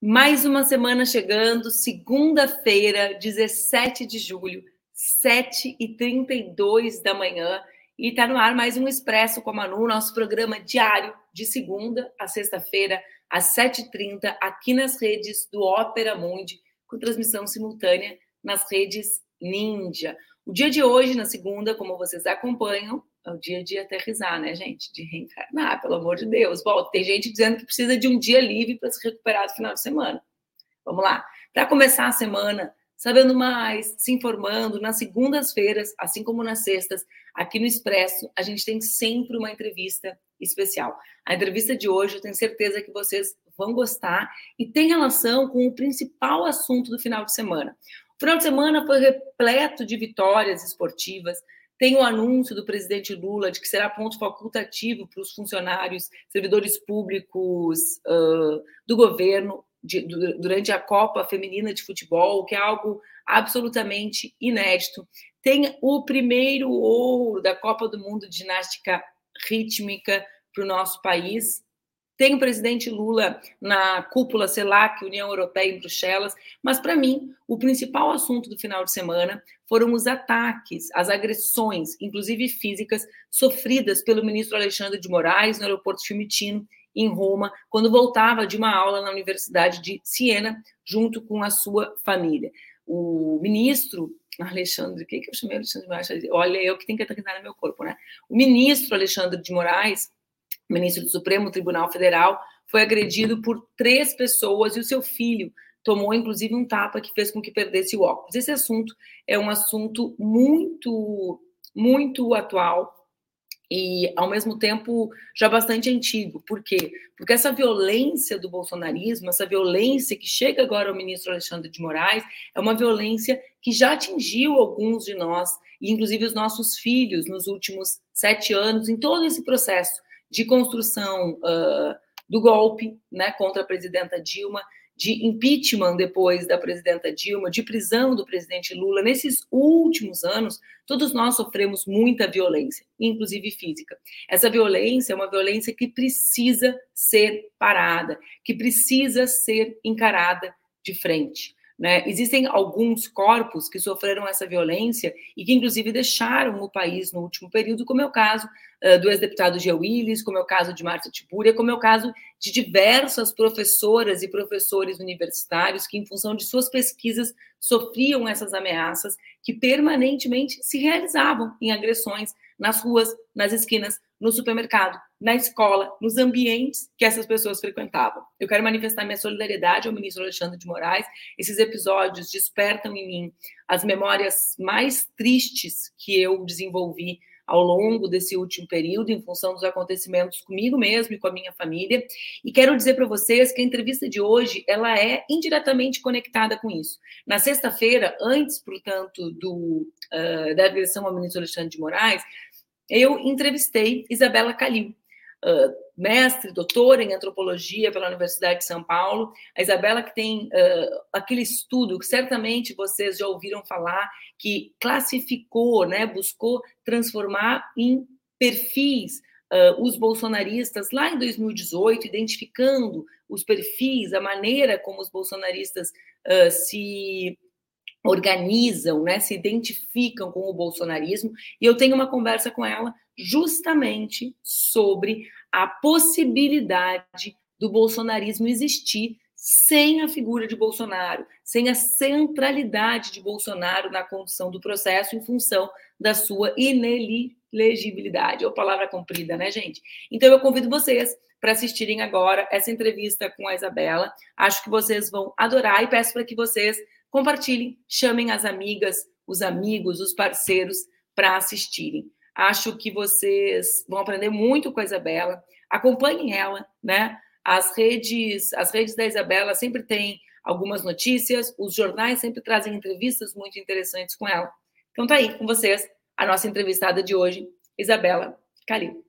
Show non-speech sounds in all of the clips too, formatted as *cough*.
Mais uma semana chegando, segunda-feira, 17 de julho, 7h32 da manhã. E está no ar mais um Expresso com a Manu, nosso programa diário de segunda a sexta-feira, às 7h30, aqui nas redes do Ópera Mundi, com transmissão simultânea nas redes Ninja. O dia de hoje, na segunda, como vocês acompanham, é o dia de aterrizar, né, gente? De reencarnar, pelo amor de Deus. Bom, tem gente dizendo que precisa de um dia livre para se recuperar do final de semana. Vamos lá. Para começar a semana, sabendo mais, se informando, nas segundas-feiras, assim como nas sextas, aqui no Expresso, a gente tem sempre uma entrevista especial. A entrevista de hoje, eu tenho certeza que vocês vão gostar e tem relação com o principal assunto do final de semana. O final de semana foi repleto de vitórias esportivas, tem o anúncio do presidente Lula de que será ponto facultativo para os funcionários, servidores públicos uh, do governo de, durante a Copa Feminina de Futebol, que é algo absolutamente inédito. Tem o primeiro ouro da Copa do Mundo de Ginástica Rítmica para o nosso país, tem o presidente Lula na cúpula CELAC, União Europeia em Bruxelas, mas para mim, o principal assunto do final de semana foram os ataques, as agressões, inclusive físicas, sofridas pelo ministro Alexandre de Moraes no aeroporto Fiumicino, em Roma, quando voltava de uma aula na Universidade de Siena, junto com a sua família. O ministro Alexandre, o que, que eu chamei Alexandre de Moraes? Olha, eu que tenho que atacar no meu corpo, né? O ministro Alexandre de Moraes ministro do Supremo Tribunal Federal, foi agredido por três pessoas e o seu filho tomou inclusive um tapa que fez com que perdesse o óculos. Esse assunto é um assunto muito, muito atual e, ao mesmo tempo, já bastante antigo. Por quê? Porque essa violência do bolsonarismo, essa violência que chega agora ao ministro Alexandre de Moraes, é uma violência que já atingiu alguns de nós, e inclusive os nossos filhos, nos últimos sete anos, em todo esse processo de construção uh, do golpe né, contra a presidenta Dilma, de impeachment depois da presidenta Dilma, de prisão do presidente Lula. Nesses últimos anos, todos nós sofremos muita violência, inclusive física. Essa violência é uma violência que precisa ser parada, que precisa ser encarada de frente. Né? Existem alguns corpos que sofreram essa violência e que, inclusive, deixaram o país no último período, como é o caso uh, do ex-deputado Gia Willis, como é o caso de Márcia Tibúria, como é o caso de diversas professoras e professores universitários que, em função de suas pesquisas, sofriam essas ameaças que permanentemente se realizavam em agressões nas ruas, nas esquinas, no supermercado, na escola, nos ambientes que essas pessoas frequentavam. Eu quero manifestar minha solidariedade ao ministro Alexandre de Moraes. Esses episódios despertam em mim as memórias mais tristes que eu desenvolvi ao longo desse último período, em função dos acontecimentos comigo mesmo e com a minha família. E quero dizer para vocês que a entrevista de hoje ela é indiretamente conectada com isso. Na sexta-feira, antes, portanto, do, uh, da agressão ao ministro Alexandre de Moraes, eu entrevistei Isabela Calil, uh, mestre, doutora em antropologia pela Universidade de São Paulo. A Isabela que tem uh, aquele estudo que certamente vocês já ouviram falar, que classificou, né, buscou transformar em perfis uh, os bolsonaristas lá em 2018, identificando os perfis, a maneira como os bolsonaristas se organizam, né, se identificam com o bolsonarismo, e eu tenho uma conversa com ela justamente sobre a possibilidade do bolsonarismo existir sem a figura de Bolsonaro, sem a centralidade de Bolsonaro na condução do processo em função da sua inelegibilidade, ou palavra comprida, né, gente? Então eu convido vocês para assistirem agora essa entrevista com a Isabela. Acho que vocês vão adorar e peço para que vocês compartilhem, chamem as amigas, os amigos, os parceiros para assistirem. Acho que vocês vão aprender muito com a Isabela. Acompanhem ela, né? As redes, as redes da Isabela sempre têm algumas notícias, os jornais sempre trazem entrevistas muito interessantes com ela. Então tá aí com vocês a nossa entrevistada de hoje, Isabela Calil.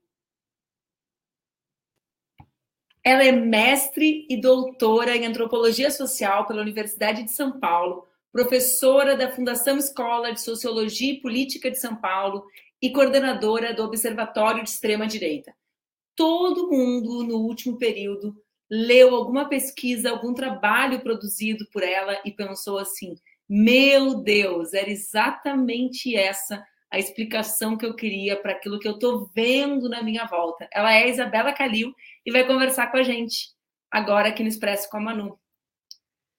Ela é mestre e doutora em antropologia social pela Universidade de São Paulo, professora da Fundação Escola de Sociologia e Política de São Paulo e coordenadora do Observatório de Extrema Direita. Todo mundo no último período leu alguma pesquisa, algum trabalho produzido por ela e pensou assim: meu Deus, era exatamente essa a explicação que eu queria para aquilo que eu estou vendo na minha volta. Ela é a Isabela Calil e vai conversar com a gente agora aqui no Expresso com a Manu.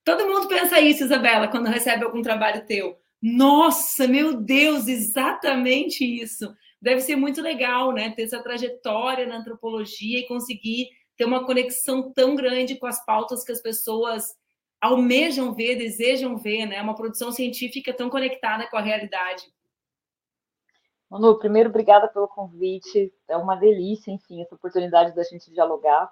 Todo mundo pensa isso, Isabela, quando recebe algum trabalho teu. Nossa, meu Deus, exatamente isso. Deve ser muito legal, né? Ter essa trajetória na antropologia e conseguir ter uma conexão tão grande com as pautas que as pessoas almejam ver, desejam ver, né? Uma produção científica tão conectada com a realidade. Manu, primeiro, obrigada pelo convite. É uma delícia, enfim, essa oportunidade da gente dialogar.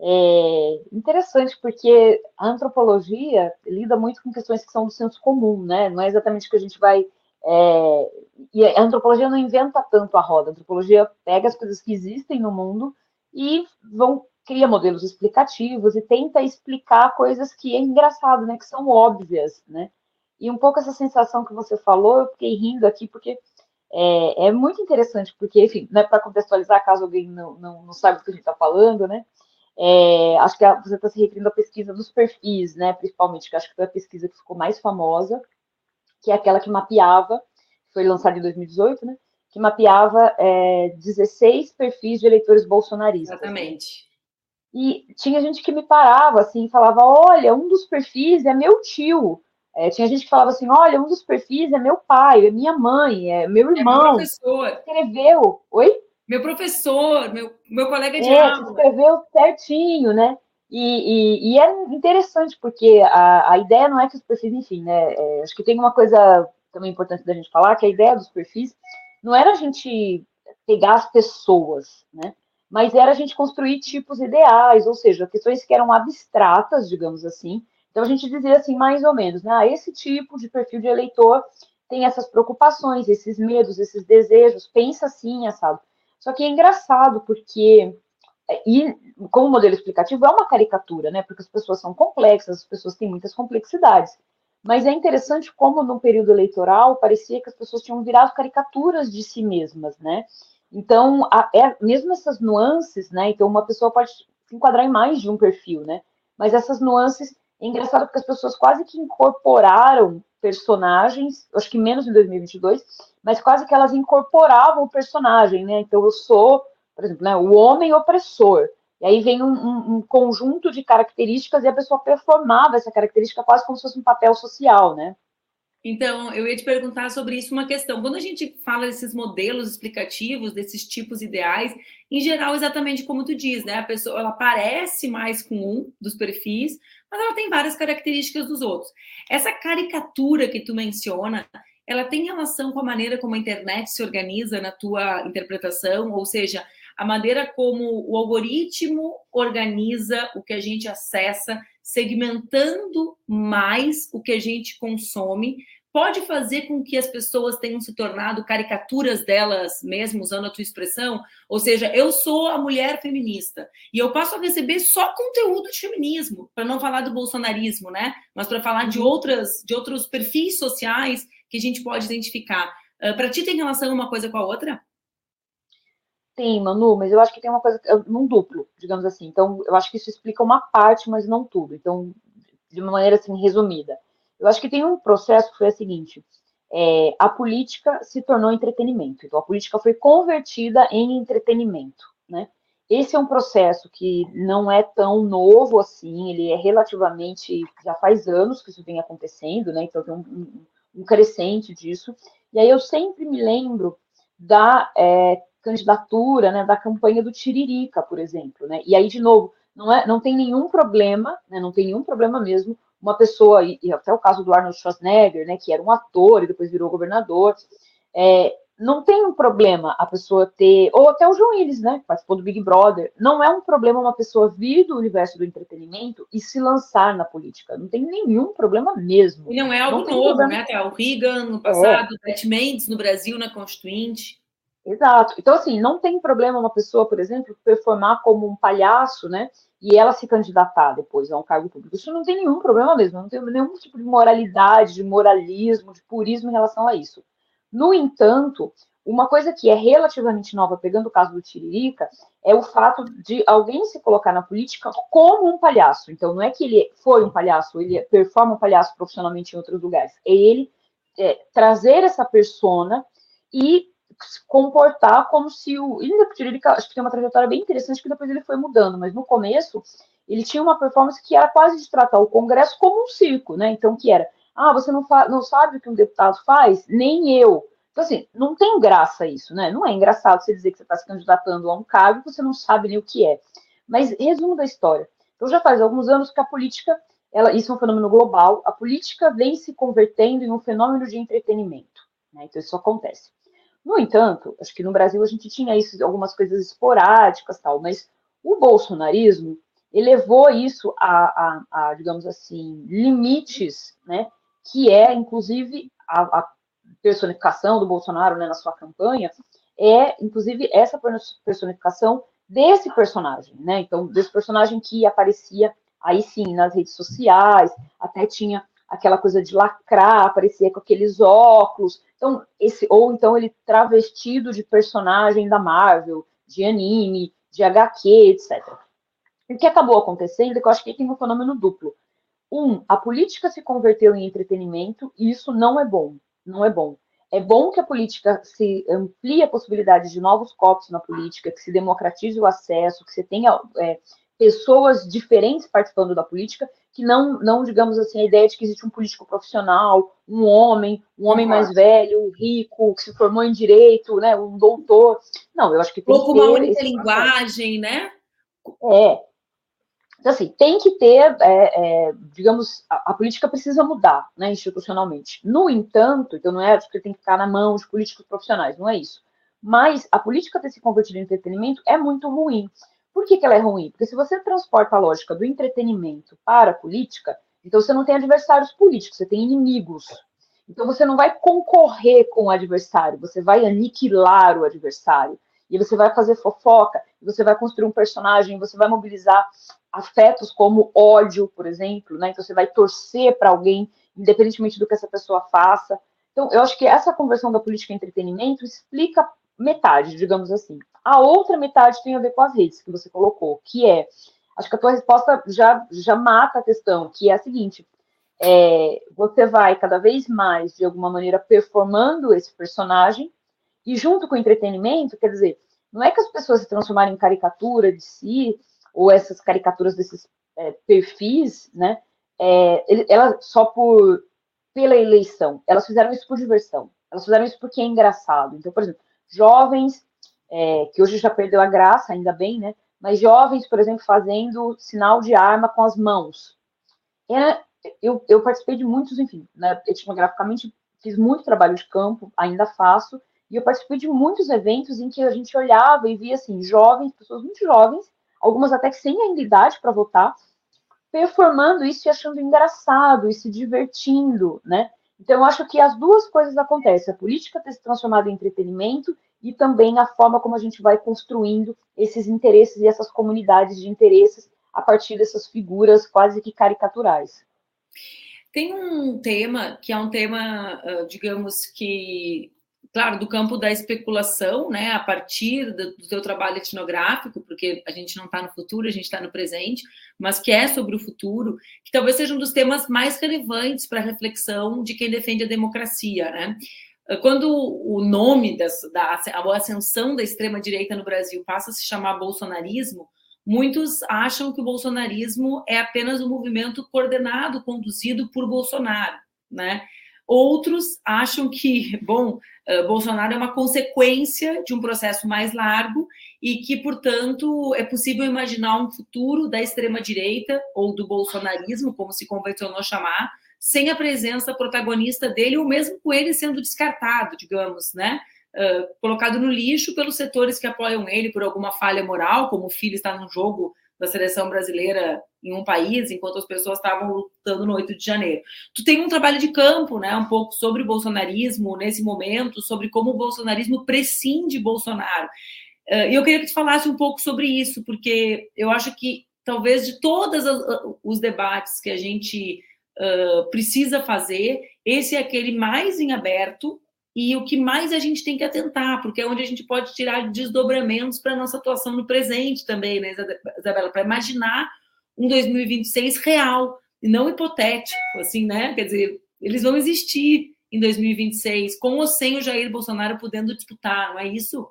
É interessante porque a antropologia lida muito com questões que são do senso comum, né? Não é exatamente que a gente vai. É... E a antropologia não inventa tanto a roda. A antropologia pega as coisas que existem no mundo e vão cria modelos explicativos e tenta explicar coisas que é engraçado, né? Que são óbvias, né? E um pouco essa sensação que você falou, eu fiquei rindo aqui porque é, é muito interessante, porque, enfim, né, para contextualizar, caso alguém não, não, não saiba do que a gente está falando, né? É, acho que você está se referindo à pesquisa dos perfis, né? Principalmente, que acho que foi a pesquisa que ficou mais famosa, que é aquela que mapeava, foi lançada em 2018, né? Que mapeava é, 16 perfis de eleitores bolsonaristas. Exatamente. E tinha gente que me parava assim, falava: Olha, um dos perfis é meu tio. É, tinha gente que falava assim: olha, um dos perfis é meu pai, é minha mãe, é meu irmão. É meu professor. Escreveu. Oi? Meu professor, meu, meu colega de é, aula. Escreveu certinho, né? E, e, e, é interessante, porque a, a ideia não é que os perfis, enfim, né? É, acho que tem uma coisa também importante da gente falar, que a ideia dos perfis não era a gente pegar as pessoas, né? Mas era a gente construir tipos ideais, ou seja, questões que eram abstratas, digamos assim, então a gente dizia assim, mais ou menos, né? Ah, esse tipo de perfil de eleitor tem essas preocupações, esses medos, esses desejos, pensa assim, sabe? Só que é engraçado porque é, e como modelo explicativo é uma caricatura, né? Porque as pessoas são complexas, as pessoas têm muitas complexidades. Mas é interessante como no período eleitoral parecia que as pessoas tinham virado caricaturas de si mesmas, né? Então, a, é, mesmo essas nuances, né? Então, uma pessoa pode se enquadrar em mais de um perfil, né? Mas essas nuances é engraçado porque as pessoas quase que incorporaram personagens, acho que menos em 2022, mas quase que elas incorporavam o personagem, né? Então eu sou, por exemplo, né, o homem opressor. E aí vem um, um, um, conjunto de características e a pessoa performava essa característica quase como se fosse um papel social, né? Então, eu ia te perguntar sobre isso uma questão. Quando a gente fala desses modelos explicativos, desses tipos ideais, em geral, exatamente como tu diz, né? A pessoa ela parece mais com um dos perfis, mas ela tem várias características dos outros. Essa caricatura que tu menciona, ela tem relação com a maneira como a internet se organiza na tua interpretação, ou seja, a maneira como o algoritmo organiza o que a gente acessa, segmentando mais o que a gente consome, pode fazer com que as pessoas tenham se tornado caricaturas delas mesmas, usando a tua expressão? Ou seja, eu sou a mulher feminista e eu passo a receber só conteúdo de feminismo, para não falar do bolsonarismo, né? Mas para falar de uhum. outras, de outros perfis sociais que a gente pode identificar. Uh, para ti tem relação uma coisa com a outra? Tem, Manu, mas eu acho que tem uma coisa, num duplo, digamos assim. Então, eu acho que isso explica uma parte, mas não tudo. Então, de uma maneira assim, resumida. Eu acho que tem um processo que foi o seguinte: é, a política se tornou entretenimento. Então, a política foi convertida em entretenimento, né? Esse é um processo que não é tão novo assim, ele é relativamente, já faz anos que isso vem acontecendo, né? Então, tem um, um, um crescente disso. E aí eu sempre me lembro da é, candidatura, né, da campanha do Tiririca, por exemplo, né? E aí, de novo, não, é, não tem nenhum problema, né, não tem nenhum problema mesmo uma pessoa, e, e, até o caso do Arnold Schwarzenegger, né, que era um ator e depois virou governador, é, não tem um problema a pessoa ter, ou até o João Willis, né, que participou do Big Brother, não é um problema uma pessoa vir do universo do entretenimento e se lançar na política, não tem nenhum problema mesmo. E não é algo não novo, problema. né, até o Reagan no passado, é. Beth Mendes no Brasil, na Constituinte. Exato. Então, assim, não tem problema uma pessoa, por exemplo, performar como um palhaço, né? E ela se candidatar depois a um cargo público. Isso não tem nenhum problema mesmo, não tem nenhum tipo de moralidade, de moralismo, de purismo em relação a isso. No entanto, uma coisa que é relativamente nova, pegando o caso do Tiririca, é o fato de alguém se colocar na política como um palhaço. Então, não é que ele foi um palhaço, ele performa um palhaço profissionalmente em outros lugares. É ele é, trazer essa persona e se comportar como se o. Que ele acho que tem uma trajetória bem interessante que depois ele foi mudando, mas no começo ele tinha uma performance que era quase de tratar o Congresso como um circo, né? Então, que era, ah, você não, não sabe o que um deputado faz? Nem eu. Então, assim, não tem graça isso, né? Não é engraçado você dizer que você está se candidatando a um cargo que você não sabe nem o que é. Mas, resumo da história. Então, já faz alguns anos que a política, ela, isso é um fenômeno global, a política vem se convertendo em um fenômeno de entretenimento. Né? Então, isso acontece. No entanto, acho que no Brasil a gente tinha isso, algumas coisas esporádicas tal, mas o bolsonarismo elevou isso a, a, a digamos assim, limites, né? Que é, inclusive, a, a personificação do Bolsonaro né, na sua campanha, é, inclusive, essa personificação desse personagem, né? Então, desse personagem que aparecia aí sim nas redes sociais, até tinha aquela coisa de lacrar, aparecia com aqueles óculos. Então, esse, ou então ele travestido de personagem da Marvel, de anime, de HQ, etc. O que acabou acontecendo é que eu acho que tem um fenômeno duplo. Um, a política se converteu em entretenimento e isso não é bom. Não é bom. É bom que a política se amplie a possibilidade de novos corpos na política, que se democratize o acesso, que você tenha é, pessoas diferentes participando da política, que não, não, digamos assim, a ideia de que existe um político profissional, um homem, um homem mais velho, rico, que se formou em direito, né, um doutor. Não, eu acho que tem Ou com uma única linguagem, né? É. Então, assim, tem que ter, é, é, digamos, a, a, política precisa mudar, né, institucionalmente. No entanto, então não é que tem que ficar na mão de políticos profissionais, não é isso. Mas a política ter se convertido em entretenimento é muito ruim. Por que, que ela é ruim? Porque se você transporta a lógica do entretenimento para a política, então você não tem adversários políticos, você tem inimigos. Então você não vai concorrer com o adversário, você vai aniquilar o adversário. E você vai fazer fofoca, você vai construir um personagem, você vai mobilizar afetos como ódio, por exemplo, né? Então você vai torcer para alguém, independentemente do que essa pessoa faça. Então, eu acho que essa conversão da política em entretenimento explica metade, digamos assim. A outra metade tem a ver com as redes que você colocou, que é, acho que a tua resposta já, já mata a questão, que é a seguinte, é, você vai cada vez mais, de alguma maneira, performando esse personagem, e junto com o entretenimento, quer dizer, não é que as pessoas se transformarem em caricatura de si, ou essas caricaturas desses é, perfis, né, é, só por pela eleição, elas fizeram isso por diversão, elas fizeram isso porque é engraçado. Então, por exemplo, jovens é, que hoje já perdeu a graça, ainda bem, né? Mas jovens, por exemplo, fazendo sinal de arma com as mãos. É, eu, eu, participei de muitos, enfim, né, etnograficamente fiz muito trabalho de campo, ainda faço, e eu participei de muitos eventos em que a gente olhava e via, assim, jovens, pessoas muito jovens, algumas até sem ainda idade para votar, performando isso e achando engraçado e se divertindo, né? Então, eu acho que as duas coisas acontecem. A política ter se transformado em entretenimento e também a forma como a gente vai construindo esses interesses e essas comunidades de interesses a partir dessas figuras quase que caricaturais. Tem um tema que é um tema, digamos que claro, do campo da especulação, né, a partir do, do teu trabalho etnográfico, porque a gente não está no futuro, a gente está no presente, mas que é sobre o futuro, que talvez seja um dos temas mais relevantes para a reflexão de quem defende a democracia, né? Quando o nome das, da a ascensão da extrema direita no Brasil passa a se chamar bolsonarismo, muitos acham que o bolsonarismo é apenas um movimento coordenado, conduzido por Bolsonaro, né? Outros acham que, bom, uh, Bolsonaro é uma consequência de um processo mais largo e que, portanto, é possível imaginar um futuro da extrema-direita ou do bolsonarismo, como se convencionou chamar, sem a presença protagonista dele, ou mesmo com ele sendo descartado, digamos, né? Uh, colocado no lixo pelos setores que apoiam ele por alguma falha moral, como o filho está num jogo da seleção brasileira em um país, enquanto as pessoas estavam lutando no 8 de janeiro. Tu tem um trabalho de campo, né, um pouco sobre o bolsonarismo nesse momento, sobre como o bolsonarismo prescinde Bolsonaro. E eu queria que tu falasse um pouco sobre isso, porque eu acho que talvez de todos os debates que a gente uh, precisa fazer, esse é aquele mais em aberto e o que mais a gente tem que atentar, porque é onde a gente pode tirar desdobramentos para a nossa atuação no presente também, né, Isabela? Para imaginar um 2026 real e não hipotético, assim, né? Quer dizer, eles vão existir em 2026, com ou sem o Jair Bolsonaro podendo disputar, não é isso?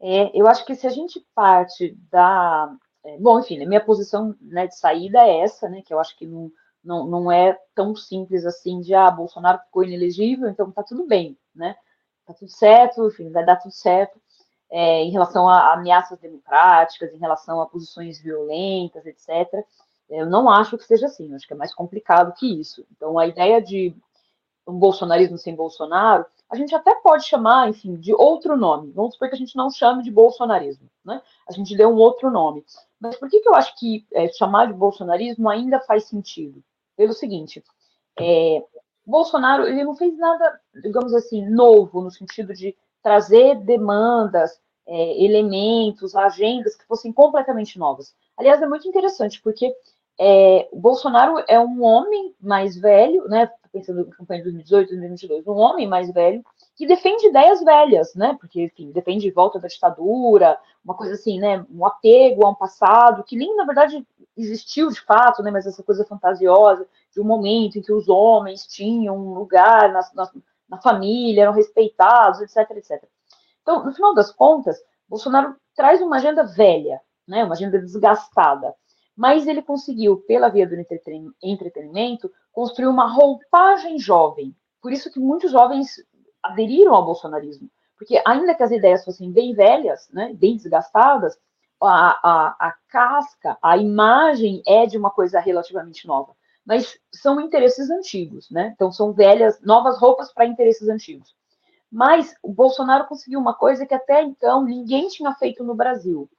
É, eu acho que se a gente parte da. É, bom, enfim, a minha posição né, de saída é essa, né? Que eu acho que não, não, não é tão simples assim de ah, Bolsonaro ficou inelegível, então tá tudo bem, né? Tá tudo certo, enfim, vai dar tudo certo. É, em relação a ameaças democráticas, em relação a posições violentas, etc. Eu não acho que seja assim, acho que é mais complicado que isso. Então, a ideia de um bolsonarismo sem Bolsonaro a gente até pode chamar, enfim, de outro nome. Vamos supor que a gente não chame de bolsonarismo, né? A gente dê um outro nome. Mas por que, que eu acho que é, chamar de bolsonarismo ainda faz sentido? Pelo seguinte, é, Bolsonaro ele não fez nada, digamos assim, novo no sentido de trazer demandas, é, elementos, agendas que fossem completamente novas. Aliás, é muito interessante porque é, o Bolsonaro é um homem mais velho, né? Pensando na campanha de 2018, 2022, um homem mais velho que defende ideias velhas, né? Porque, enfim, defende volta da ditadura, uma coisa assim, né? Um apego a um passado que nem, na verdade, existiu de fato, né? Mas essa coisa fantasiosa de um momento em que os homens tinham um lugar na, na, na família, eram respeitados, etc, etc. Então, no final das contas, Bolsonaro traz uma agenda velha, né? Uma agenda desgastada mas ele conseguiu, pela via do entretenimento, construir uma roupagem jovem. Por isso que muitos jovens aderiram ao bolsonarismo, porque ainda que as ideias fossem bem velhas, né, bem desgastadas, a, a, a casca, a imagem é de uma coisa relativamente nova. Mas são interesses antigos, né? Então são velhas, novas roupas para interesses antigos. Mas o Bolsonaro conseguiu uma coisa que até então ninguém tinha feito no Brasil,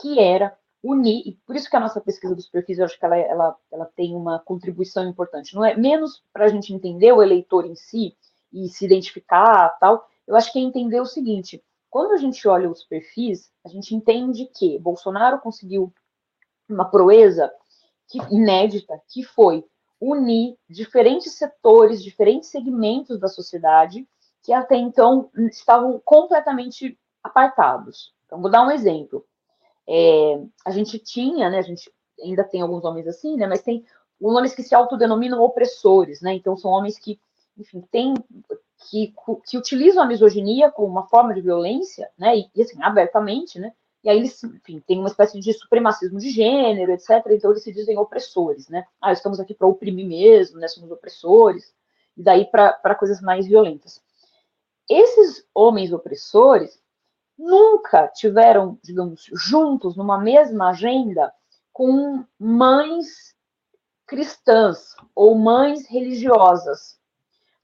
que era unir, e por isso que a nossa pesquisa dos perfis, eu acho que ela, ela, ela tem uma contribuição importante. Não é menos para a gente entender o eleitor em si e se identificar tal, eu acho que é entender o seguinte, quando a gente olha os perfis, a gente entende que Bolsonaro conseguiu uma proeza que, inédita, que foi unir diferentes setores, diferentes segmentos da sociedade que até então estavam completamente apartados. Então, vou dar um exemplo. É, a gente tinha, né, a gente ainda tem alguns homens assim, né, mas tem homens que se autodenominam opressores, né, então são homens que, enfim, têm, que, que utilizam a misoginia como uma forma de violência, né, e, e assim, abertamente, né, e aí eles, enfim, tem uma espécie de supremacismo de gênero, etc, então eles se dizem opressores, né, ah, estamos aqui para oprimir mesmo, né, somos opressores, e daí para coisas mais violentas. Esses homens opressores, nunca tiveram, digamos, juntos numa mesma agenda com mães cristãs ou mães religiosas.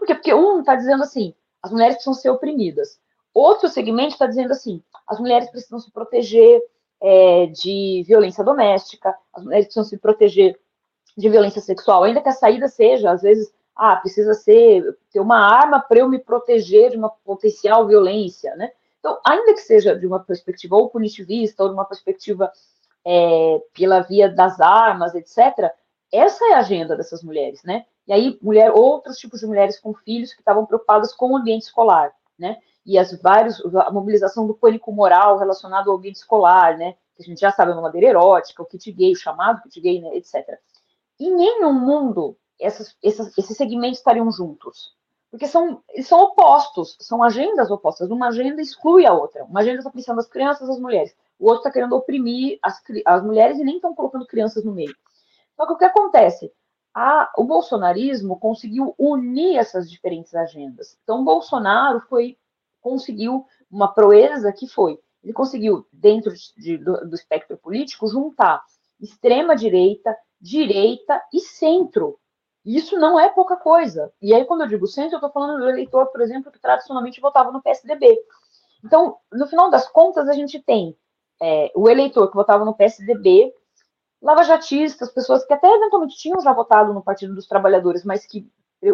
Por quê? Porque um está dizendo assim, as mulheres precisam ser oprimidas. Outro segmento está dizendo assim, as mulheres precisam se proteger é, de violência doméstica, as mulheres precisam se proteger de violência sexual, ainda que a saída seja, às vezes, ah, precisa ser ter uma arma para eu me proteger de uma potencial violência, né? Então, ainda que seja de uma perspectiva ou punitivista, ou de uma perspectiva é, pela via das armas, etc., essa é a agenda dessas mulheres, né? E aí, mulher, outros tipos de mulheres com filhos que estavam preocupadas com o ambiente escolar, né? E as vários, a mobilização do pânico moral relacionado ao ambiente escolar, né? Que a gente já sabe, a madeira erótica, o kit gay, o chamado kit gay, né? etc. Em nenhum mundo essas, essas, esses segmentos estariam juntos porque são, são opostos, são agendas opostas. Uma agenda exclui a outra. Uma agenda está pensando as crianças as mulheres. O outro está querendo oprimir as, as mulheres e nem estão colocando crianças no meio. Só que o que acontece? A, o bolsonarismo conseguiu unir essas diferentes agendas. Então, o Bolsonaro foi, conseguiu uma proeza que foi, ele conseguiu, dentro de, do, do espectro político, juntar extrema direita, direita e centro isso não é pouca coisa. E aí, quando eu digo centro, eu estou falando do eleitor, por exemplo, que tradicionalmente votava no PSDB. Então, no final das contas, a gente tem é, o eleitor que votava no PSDB, lavajatistas, pessoas que até eventualmente tinham já votado no Partido dos Trabalhadores, mas que,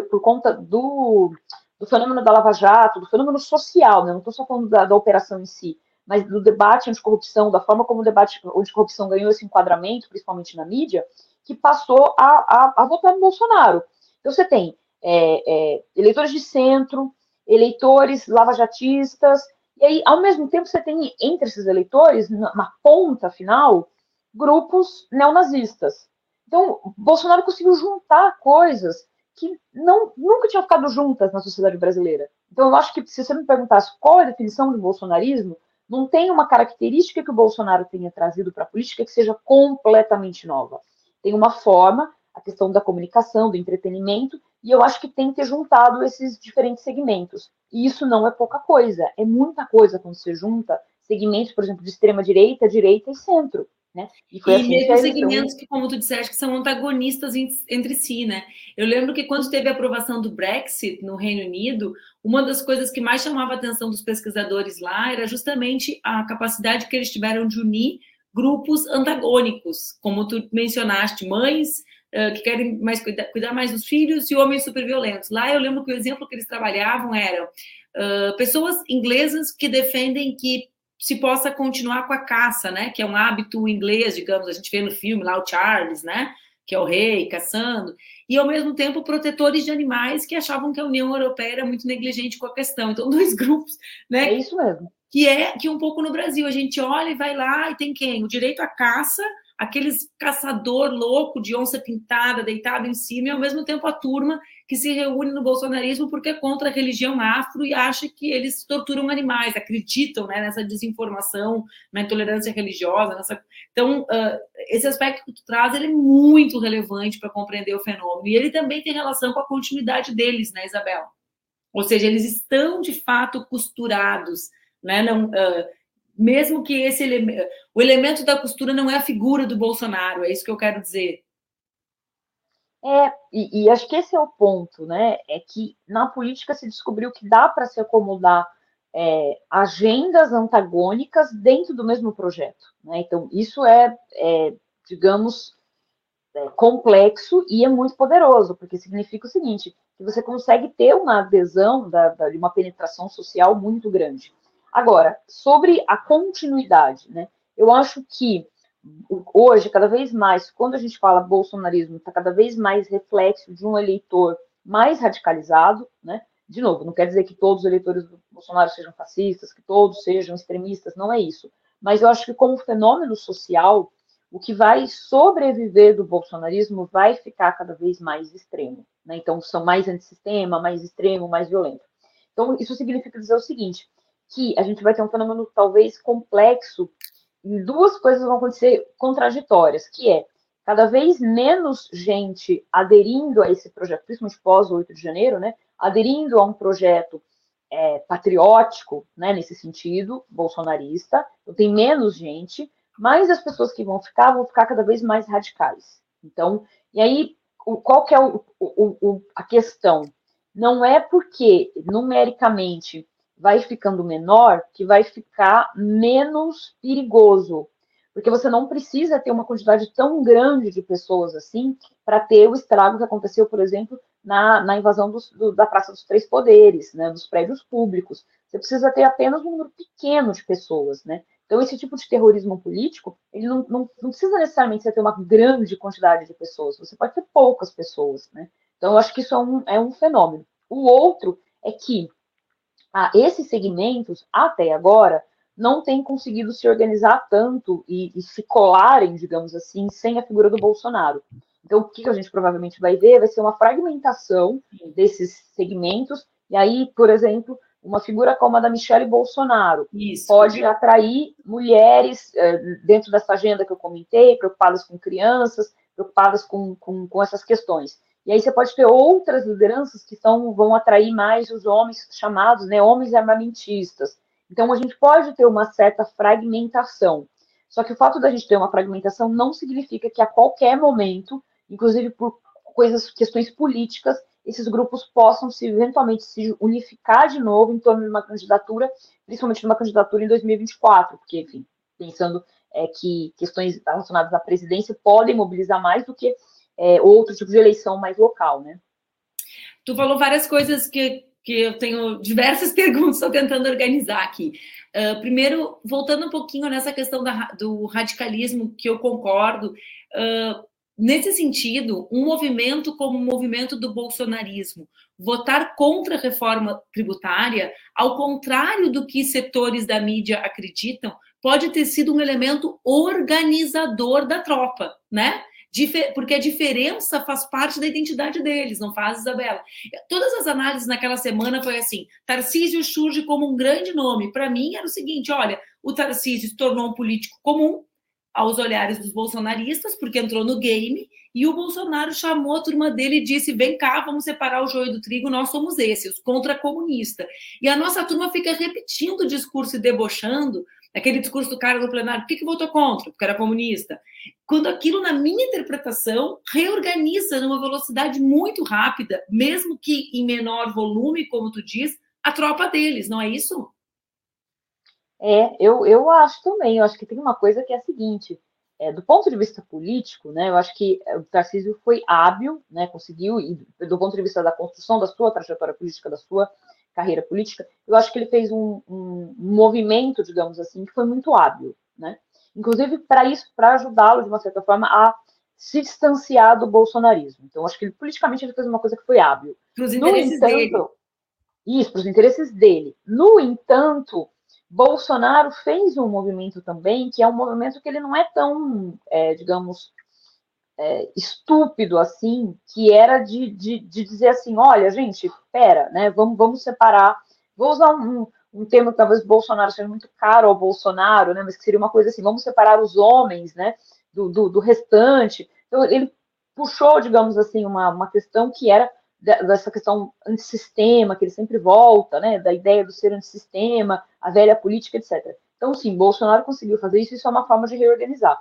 por conta do, do fenômeno da Lava Jato, do fenômeno social, né? não estou só falando da, da operação em si, mas do debate anticorrupção, da forma como o debate anticorrupção ganhou esse enquadramento, principalmente na mídia, que passou a, a, a votar no Bolsonaro. Então você tem é, é, eleitores de centro, eleitores lavajatistas, e aí, ao mesmo tempo, você tem entre esses eleitores, na, na ponta final, grupos neonazistas. Então, Bolsonaro conseguiu juntar coisas que não, nunca tinham ficado juntas na sociedade brasileira. Então, eu acho que se você me perguntasse qual é a definição de bolsonarismo, não tem uma característica que o Bolsonaro tenha trazido para a política que seja completamente nova. Tem uma forma, a questão da comunicação, do entretenimento, e eu acho que tem que ter juntado esses diferentes segmentos. E isso não é pouca coisa, é muita coisa quando você junta segmentos, por exemplo, de extrema direita, direita e centro. Né? E, e assim mesmo segmentos que, como tu disseste, que são antagonistas entre si, né? Eu lembro que quando teve a aprovação do Brexit no Reino Unido, uma das coisas que mais chamava a atenção dos pesquisadores lá era justamente a capacidade que eles tiveram de unir grupos antagônicos, como tu mencionaste, mães uh, que querem mais cuidar, cuidar, mais dos filhos e homens superviolentos. Lá eu lembro que o exemplo que eles trabalhavam era uh, pessoas inglesas que defendem que se possa continuar com a caça, né? Que é um hábito inglês, digamos, a gente vê no filme lá o Charles, né? Que é o rei caçando, e ao mesmo tempo protetores de animais que achavam que a União Europeia era muito negligente com a questão. Então, *laughs* dois grupos, né? É isso mesmo. Que é que um pouco no Brasil a gente olha e vai lá e tem quem? O direito à caça aqueles caçador louco de onça pintada deitado em cima e ao mesmo tempo a turma que se reúne no bolsonarismo porque é contra a religião afro e acha que eles torturam animais, acreditam né, nessa desinformação, na intolerância religiosa. Nessa... Então, uh, esse aspecto que tu traz ele é muito relevante para compreender o fenômeno e ele também tem relação com a continuidade deles, né, Isabel? Ou seja, eles estão de fato costurados, né? Não, uh, mesmo que esse o elemento da costura não é a figura do Bolsonaro, é isso que eu quero dizer. É, e, e acho que esse é o ponto, né? É que na política se descobriu que dá para se acomodar é, agendas antagônicas dentro do mesmo projeto. Né? Então, isso é, é digamos, é, complexo e é muito poderoso, porque significa o seguinte: que você consegue ter uma adesão da, da, de uma penetração social muito grande. Agora, sobre a continuidade, né? Eu acho que hoje, cada vez mais, quando a gente fala bolsonarismo, está cada vez mais reflexo de um eleitor mais radicalizado, né? De novo, não quer dizer que todos os eleitores do Bolsonaro sejam fascistas, que todos sejam extremistas, não é isso. Mas eu acho que como fenômeno social, o que vai sobreviver do bolsonarismo vai ficar cada vez mais extremo. Né? Então, são mais antissistema, mais extremo, mais violento. Então, isso significa dizer o seguinte: que a gente vai ter um fenômeno talvez complexo duas coisas vão acontecer contraditórias, que é cada vez menos gente aderindo a esse projeto, principalmente pós 8 de janeiro, né, aderindo a um projeto é, patriótico, né, nesse sentido, bolsonarista, então tem menos gente, mas as pessoas que vão ficar vão ficar cada vez mais radicais. Então, e aí, o, qual que é o, o, a questão? Não é porque, numericamente, vai ficando menor, que vai ficar menos perigoso. Porque você não precisa ter uma quantidade tão grande de pessoas assim para ter o estrago que aconteceu, por exemplo, na, na invasão dos, do, da Praça dos Três Poderes, né, dos prédios públicos. Você precisa ter apenas um número pequeno de pessoas, né? Então, esse tipo de terrorismo político, ele não, não, não precisa necessariamente ter uma grande quantidade de pessoas, você pode ter poucas pessoas, né? Então, eu acho que isso é um, é um fenômeno. O outro é que ah, esses segmentos, até agora, não têm conseguido se organizar tanto e, e, se colarem, digamos assim, sem a figura do Bolsonaro. Então, o que a gente provavelmente vai ver vai ser uma fragmentação desses segmentos, e aí, por exemplo, uma figura como a da Michelle Bolsonaro Isso. pode atrair mulheres eh, dentro dessa agenda que eu comentei, preocupadas com crianças, preocupadas com, com, com essas questões. E aí você pode ter outras lideranças que são, vão atrair mais os homens chamados, né, homens armamentistas. Então a gente pode ter uma certa fragmentação. Só que o fato da gente ter uma fragmentação não significa que a qualquer momento, inclusive por coisas, questões políticas, esses grupos possam se eventualmente se unificar de novo em torno de uma candidatura, principalmente de uma candidatura em 2024, porque, enfim, pensando é, que questões relacionadas à presidência podem mobilizar mais do que é, outro tipo de eleição mais local, né? Tu falou várias coisas que, que eu tenho diversas *laughs* perguntas, estou tentando organizar aqui. Uh, primeiro, voltando um pouquinho nessa questão da, do radicalismo, que eu concordo, uh, nesse sentido, um movimento como o movimento do bolsonarismo, votar contra a reforma tributária, ao contrário do que setores da mídia acreditam, pode ter sido um elemento organizador da tropa, né? Porque a diferença faz parte da identidade deles, não faz, Isabela? Todas as análises naquela semana foi assim: Tarcísio surge como um grande nome. Para mim era o seguinte: olha, o Tarcísio se tornou um político comum aos olhares dos bolsonaristas, porque entrou no game, e o Bolsonaro chamou a turma dele e disse: vem cá, vamos separar o joio do trigo, nós somos esses, os contra-comunista. E a nossa turma fica repetindo o discurso e debochando aquele discurso do cara no plenário, por que, que votou contra? Porque era comunista. Quando aquilo, na minha interpretação, reorganiza numa velocidade muito rápida, mesmo que em menor volume, como tu diz, a tropa deles, não é isso? É, eu, eu acho também, eu acho que tem uma coisa que é a seguinte, é, do ponto de vista político, né, eu acho que o Tarcísio foi hábil, né, conseguiu, e do ponto de vista da construção da sua trajetória política, da sua carreira política, eu acho que ele fez um, um, um movimento, digamos assim, que foi muito hábil, né? Inclusive para isso, para ajudá-lo de uma certa forma a se distanciar do bolsonarismo. Então, acho que ele, politicamente ele fez uma coisa que foi hábil. Para os interesses entanto, dele. Isso, para os interesses dele. No entanto, Bolsonaro fez um movimento também, que é um movimento que ele não é tão, é, digamos, é, estúpido assim, que era de, de, de, dizer assim, olha, gente, pera, né? Vamos, vamos separar. Vou usar um, um termo que talvez Bolsonaro seja muito caro ao Bolsonaro, né? Mas que seria uma coisa assim, vamos separar os homens, né? Do, do, do restante. Então, ele puxou, digamos assim, uma, uma questão que era dessa questão antissistema, que ele sempre volta, né? Da ideia do ser antissistema, a velha política, etc. Então, sim, Bolsonaro conseguiu fazer isso, isso é uma forma de reorganizar.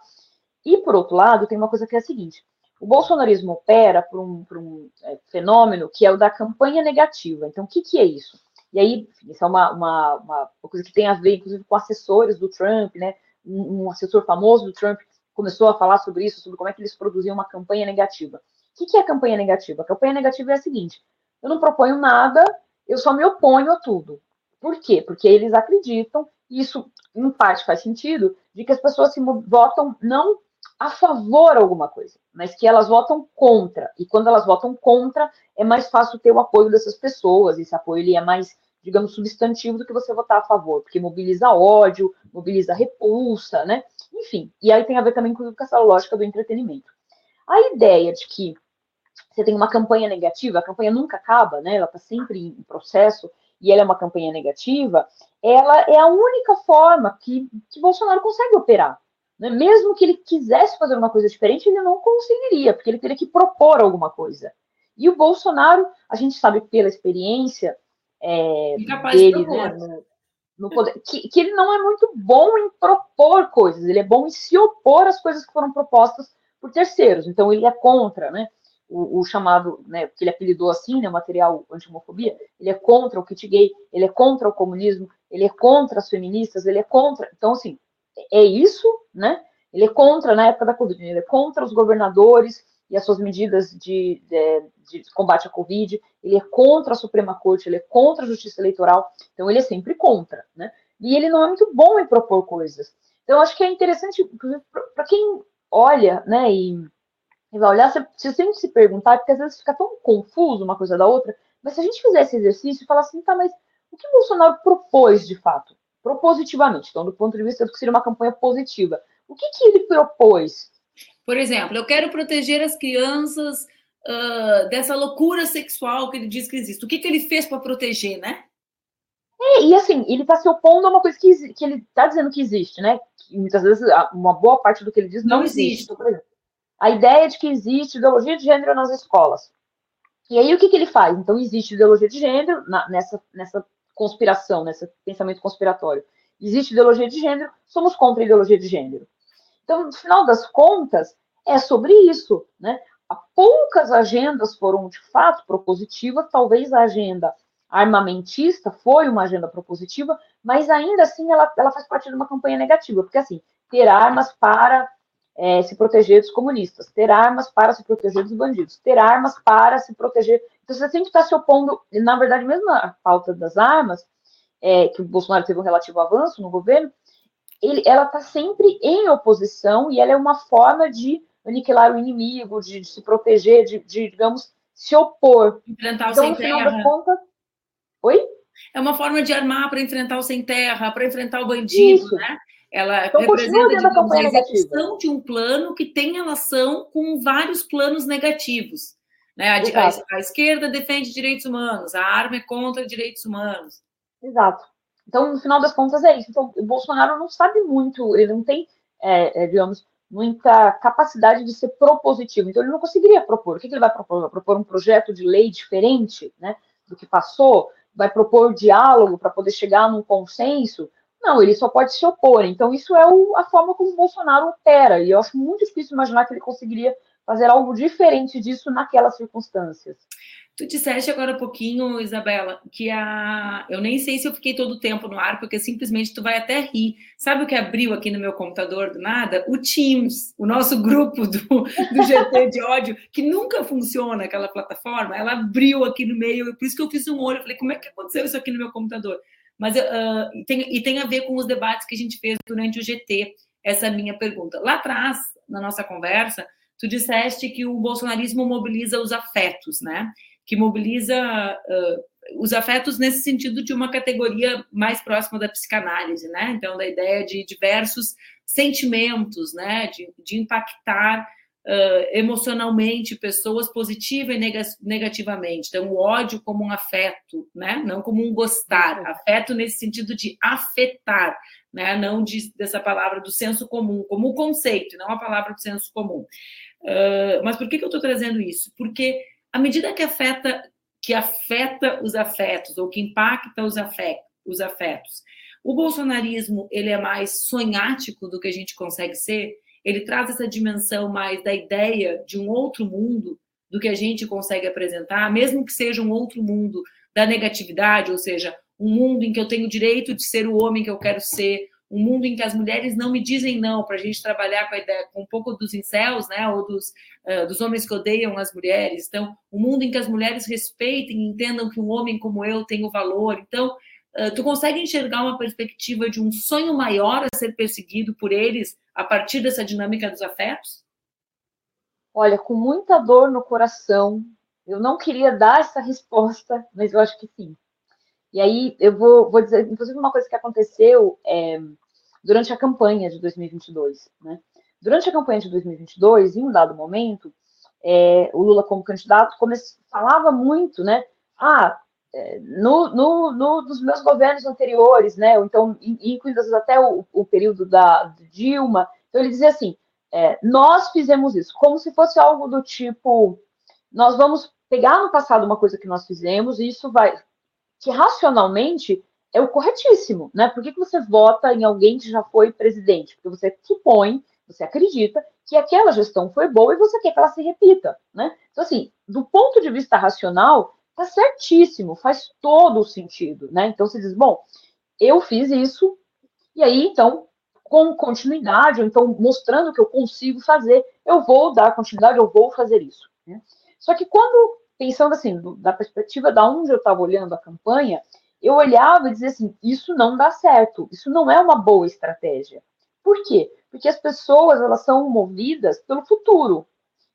E, por outro lado, tem uma coisa que é a seguinte: o bolsonarismo opera por um, por um é, fenômeno que é o da campanha negativa. Então, o que, que é isso? E aí, isso é uma, uma, uma, coisa que tem a ver, inclusive, com assessores do Trump, né? Um, um, assessor famoso do Trump começou a falar sobre isso, sobre como é que eles produziam uma campanha negativa. O que, que é campanha negativa? A campanha negativa é a seguinte: eu não proponho nada, eu só me oponho a tudo. Por quê? Porque eles acreditam, e isso em parte faz sentido, de que as pessoas se votam não a favor alguma coisa, mas que elas votam contra. E quando elas votam contra, é mais fácil ter o apoio dessas pessoas. Esse apoio ele é mais, digamos, substantivo do que você votar a favor, porque mobiliza ódio, mobiliza repulsa, né? Enfim, e aí tem a ver também com essa lógica do entretenimento. A ideia de que você tem uma campanha negativa, a campanha nunca acaba, né? Ela está sempre em processo e ela é uma campanha negativa, ela é a única forma que, que Bolsonaro consegue operar. Né? Mesmo que ele quisesse fazer uma coisa diferente, ele não conseguiria, porque ele teria que propor alguma coisa. E o Bolsonaro, a gente sabe pela experiência é, dele, né, no, no poder, que, que, ele não é muito bom em propor coisas, ele é bom em se opor às coisas que foram propostas por terceiros. Então, ele é contra, né? O, o, chamado, né, que ele apelidou assim, né, material anti-homofobia, ele é contra o kit gay, ele é contra o comunismo, ele é contra as feministas, ele é contra. Então, assim, é isso, né? Ele é contra, na época da Covid, ele é contra os governadores e as suas medidas de, de, de, combate à Covid, ele é contra a Suprema Corte, ele é contra a Justiça Eleitoral, então ele é sempre contra, né? E ele não é muito bom em propor coisas. Então, acho que é interessante, para quem olha, né, e, e vai olhar, se sempre se perguntar, porque às vezes fica tão confuso uma coisa da outra, mas se a gente fizer esse exercício e falar assim, tá, mas o que Bolsonaro propôs de fato? Propositivamente. Então, do ponto de vista do que seria uma campanha positiva. O que, que ele propôs? Por exemplo, eu quero proteger as crianças uh, dessa loucura sexual que ele diz que existe. O que, que ele fez para proteger, né? É, e assim, ele está se opondo a uma coisa que, que ele está dizendo que existe, né? Que muitas vezes, uma boa parte do que ele diz não, não existe. Então, por exemplo, a ideia de que existe ideologia de gênero nas escolas. E aí, o que, que ele faz? Então, existe ideologia de gênero na, nessa, nessa conspiração, né, pensamento conspiratório. Existe ideologia de gênero, somos contra a ideologia de gênero. Então, no final das contas, é sobre isso, né? Poucas agendas foram de fato propositivas, talvez a agenda armamentista foi uma agenda propositiva, mas ainda assim ela, ela faz parte de uma campanha negativa, porque assim, ter armas para é, se proteger dos comunistas, ter armas para se proteger dos bandidos, ter armas para se proteger. Então você sempre está se opondo, na verdade, mesmo a falta das armas, é, que o Bolsonaro teve um relativo avanço no governo, ele, ela está sempre em oposição e ela é uma forma de aniquilar o inimigo, de, de se proteger, de, de, digamos, se opor. Enfrentar o então, sem no final terra. contas. Oi? É uma forma de armar para enfrentar o sem terra, para enfrentar o bandido, Isso. né? Ela então, representa digamos, a execução de um plano que tem relação com vários planos negativos. Né? A, a, a, esquerda defende direitos humanos, a arma é contra direitos humanos. Exato. Então, no final das contas, é isso. Então, o Bolsonaro não sabe muito, ele não tem, é, é, digamos, muita capacidade de ser propositivo. Então, ele não conseguiria propor. O que, que ele vai propor? Vai propor um projeto de lei diferente né, do que passou? Vai propor diálogo para poder chegar num consenso? Não, ele só pode se opor. Então, isso é o, a forma como o Bolsonaro opera. E eu acho muito difícil imaginar que ele conseguiria fazer algo diferente disso naquelas circunstâncias. Tu disseste agora há pouquinho, Isabela, que a. Eu nem sei se eu fiquei todo o tempo no ar, porque simplesmente tu vai até rir. Sabe o que abriu aqui no meu computador do nada? O Teams, o nosso *laughs* grupo do, do GT de ódio, que nunca funciona aquela plataforma. Ela abriu aqui no meio, por isso que eu fiz um olho. Falei, como é que aconteceu isso aqui no meu computador? Mas uh, tem, e tem a ver com os debates que a gente fez durante o GT, essa minha pergunta. Lá atrás, na nossa conversa, tu disseste que o bolsonarismo mobiliza os afetos, né? que mobiliza uh, os afetos nesse sentido de uma categoria mais próxima da psicanálise, né? Então, da ideia de diversos sentimentos, né? De, de impactar uh, emocionalmente pessoas positiva e negativamente. Então, o ódio como um afeto, né? Não como um gostar. Afeto nesse sentido de afetar, né? Não de, dessa palavra do senso comum, como o conceito, não a palavra do senso comum. Uh, mas por que, que eu estou trazendo isso? Porque à medida que afeta, que afeta os afetos ou que impacta os afetos, os afetos, o bolsonarismo ele é mais sonhático do que a gente consegue ser. Ele traz essa dimensão mais da ideia de um outro mundo do que a gente consegue apresentar, mesmo que seja um outro mundo da negatividade, ou seja, um mundo em que eu tenho o direito de ser o homem que eu quero ser, um mundo em que as mulheres não me dizem não, para a gente trabalhar com, a ideia, com um pouco dos incels, né, ou dos, uh, dos homens que odeiam as mulheres. Então, um mundo em que as mulheres respeitem entendam que um homem como eu tem o valor. Então, tu consegue enxergar uma perspectiva de um sonho maior a ser perseguido por eles a partir dessa dinâmica dos afetos? Olha, com muita dor no coração, eu não queria dar essa resposta, mas eu acho que sim. E aí eu vou, vou dizer, inclusive, uma coisa que aconteceu é, durante a campanha de 2022. Né? Durante a campanha de 2022, em um dado momento, é, o Lula, como candidato, comece, falava muito, né? Ah, no, no, no, dos meus governos anteriores, né? Então, incluindo até o, o período da Dilma. Então, ele dizia assim: é, nós fizemos isso, como se fosse algo do tipo: nós vamos pegar no passado uma coisa que nós fizemos e isso vai que racionalmente é o corretíssimo, né? Por que, que você vota em alguém que já foi presidente? Porque você supõe, você acredita que aquela gestão foi boa e você quer que ela se repita, né? Então, assim, do ponto de vista racional, tá certíssimo, faz todo o sentido, né? Então, você diz, bom, eu fiz isso, e aí, então, com continuidade, ou então mostrando que eu consigo fazer, eu vou dar continuidade, eu vou fazer isso. Né? Só que quando pensando assim, da perspectiva da onde eu estava olhando a campanha, eu olhava e dizia assim: isso não dá certo, isso não é uma boa estratégia. Por quê? Porque as pessoas elas são movidas pelo futuro.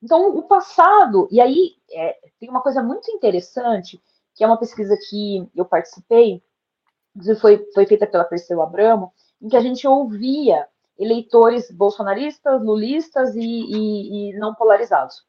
Então, o passado, e aí é, tem uma coisa muito interessante, que é uma pesquisa que eu participei, foi, foi feita pela Perseu Abramo, em que a gente ouvia eleitores bolsonaristas, lulistas e, e, e não polarizados.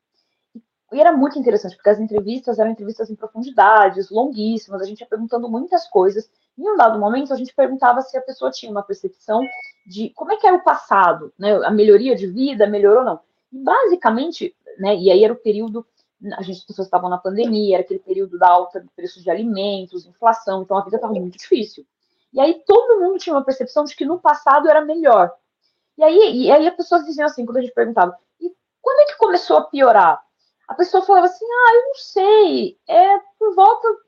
E era muito interessante, porque as entrevistas eram entrevistas em profundidades, longuíssimas, a gente ia perguntando muitas coisas. Em um dado momento, a gente perguntava se a pessoa tinha uma percepção de como é que era o passado, né? A melhoria de vida, melhorou ou não. E basicamente, né? E aí era o período, a gente, as pessoas estavam na pandemia, era aquele período da alta do preço de alimentos, inflação, então a vida estava muito difícil. E aí todo mundo tinha uma percepção de que no passado era melhor. E aí, e aí as pessoas diziam assim, quando a gente perguntava, e quando é que começou a piorar? a pessoa falava assim: ah, eu não sei, é por volta do